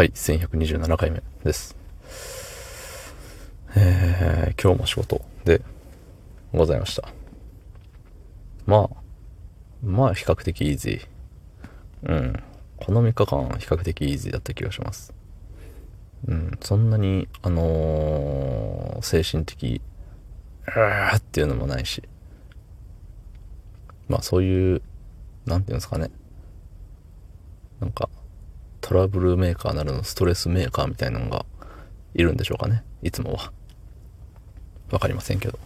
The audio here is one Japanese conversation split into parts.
はい、1127回目です。えー、今日も仕事でございました。まあ、まあ比較的イージー。うん。この3日間比較的イージーだった気がします。うん、そんなに、あのー精神的、うーっていうのもないし。まあそういう、なんていうんですかね。なんか、トラブルメーカーなるのストレスメーカーみたいなのがいるんでしょうかね。いつもは。わかりませんけど。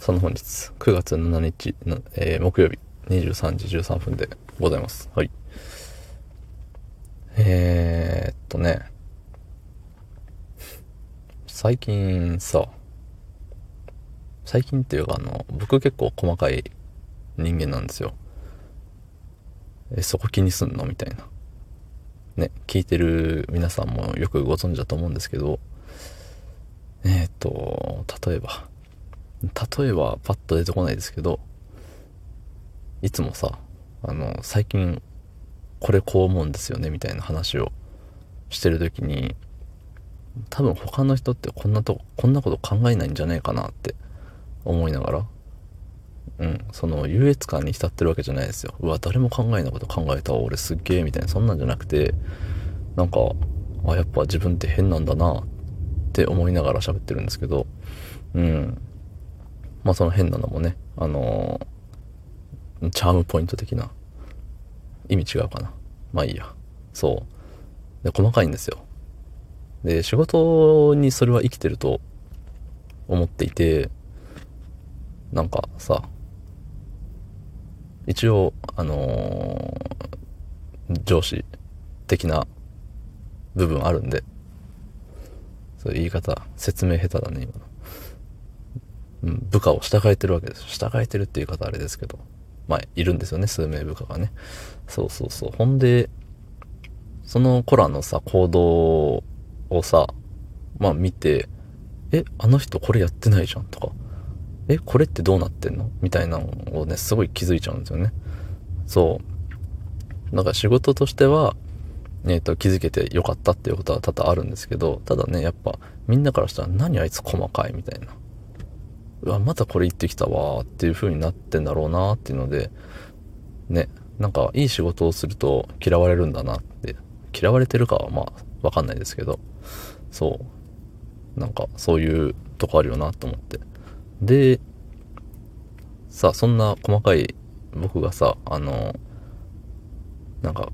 その本日、9月7日、えー木曜日、23時13分でございます。はい。えー、っとね、最近さ、最近っていうかあの、僕結構細かい人間なんですよ。え、そこ気にすんの？みたいな。ね、聞いてる皆さんもよくご存知だと思うんですけど、えっ、と、例えば、例えばパッと出てこないですけど、いつもさ、あの、最近これこう思うんですよねみたいな話をしてる時に、多分他の人ってこんなとこ、こんなこと考えないんじゃないかなって思いながら、うん、その優越感に浸ってるわけじゃないですよ。うわ、誰も考えないこと考えた、俺すっげえみたいな、そんなんじゃなくて、なんか、あ、やっぱ自分って変なんだなって思いながら喋ってるんですけど、うん。まあその変なのもね、あのーチャームポイント的な意味違うかな。まあいいや。そう。で、細かいんですよ。で、仕事にそれは生きてると思っていて、なんかさ、一応、あのー上司的な部分あるんで、そういう言い方、説明下手だね、今の。うん、部下を従えてるわけです。従えてるっていう言い方あれですけど。まあ、いるんですよね、数名部下がね。そうそうそう。ほんで、その子らのさ、行動をさ、まあ見て、え、あの人これやってないじゃんとか、え、これってどうなってんの？みたいなのをね、すごい気づいちゃうんですよね。そう。だから仕事としては、えっ、と、気づけてよかったっていうことは多々あるんですけど、ただね、やっぱ、みんなからしたら、何あいつ細かいみたいな。うわ、またこれ言ってきたわーっていう風になってんだろうなっていうので、ね、なんかいい仕事をすると嫌われるんだなって、嫌われてるかはまあわかんないですけど、そう。なんかそういうとこあるよなと思って。で、さあそんな細かい僕がさ、あの、なんか、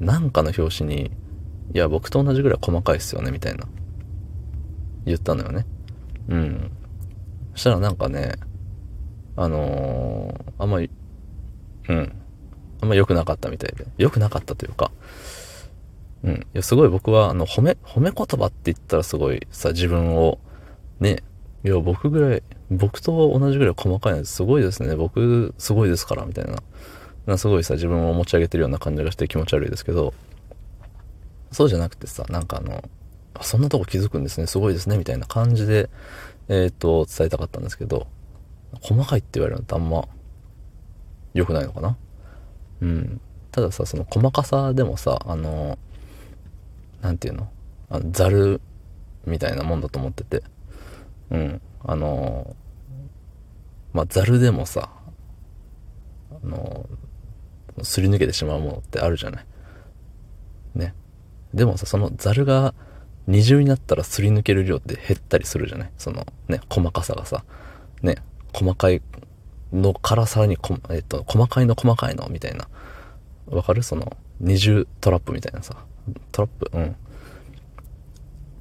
なんかの表紙に、いや、僕と同じぐらい細かいっすよね、みたいな。言ったのよね。うん。そしたらなんかね、あのーあんまり、うん。あんま良くなかったみたいで。良くなかったというか、うん。いや、すごい僕は、あの、褒め、褒め言葉って言ったらすごいさ、自分を、ね、いや、僕ぐらい、僕と同じぐらい細かいのすごいですね。僕、すごいですから、みたいな。なすごいさ、自分を持ち上げてるような感じがして気持ち悪いですけど、そうじゃなくてさ、なんかあの、あそんなとこ気づくんですね、すごいですね、みたいな感じで、えっ、と、伝えたかったんですけど、細かいって言われるのってあんま良くないのかな？うん。たださ、その細かさでもさ、あの、なんていうの？あの、ザルみたいなもんだと思ってて、うん。あの、まあ、ザルでもさ、あの、すり抜けてしまうものってあるじゃない？ね。でもさ、そのザルが二重になったらすり抜ける量って減ったりするじゃない？そのね、細かさがさ。ね、細かいのからさらにこ、えっと、細かいの細かいのみたいな。わかる？その、二重トラップみたいなさ。トラップ？うん。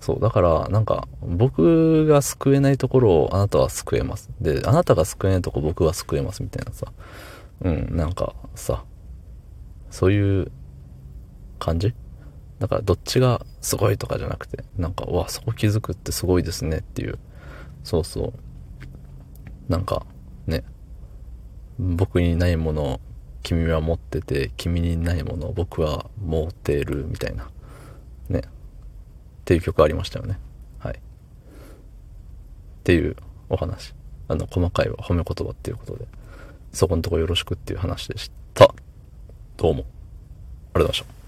そう、だから、なんか、僕が救えないところをあなたは救えます。で、あなたが救えないとこ僕は救えますみたいなさ。うん、なんかさ、そういう感じ？だからどっちがすごいとかじゃなくて、なんか、わ、そこ気づくってすごいですねっていう。そうそう。なんか、ね。僕にないものを君は持ってて、君にないものを僕は持ってるみたいな。ね。っていう曲ありましたよね。はい。っていうお話。あの、細かいは褒め言葉っていうことで、そこのとこよろしくっていう話でした。どうも。ありがとうございました。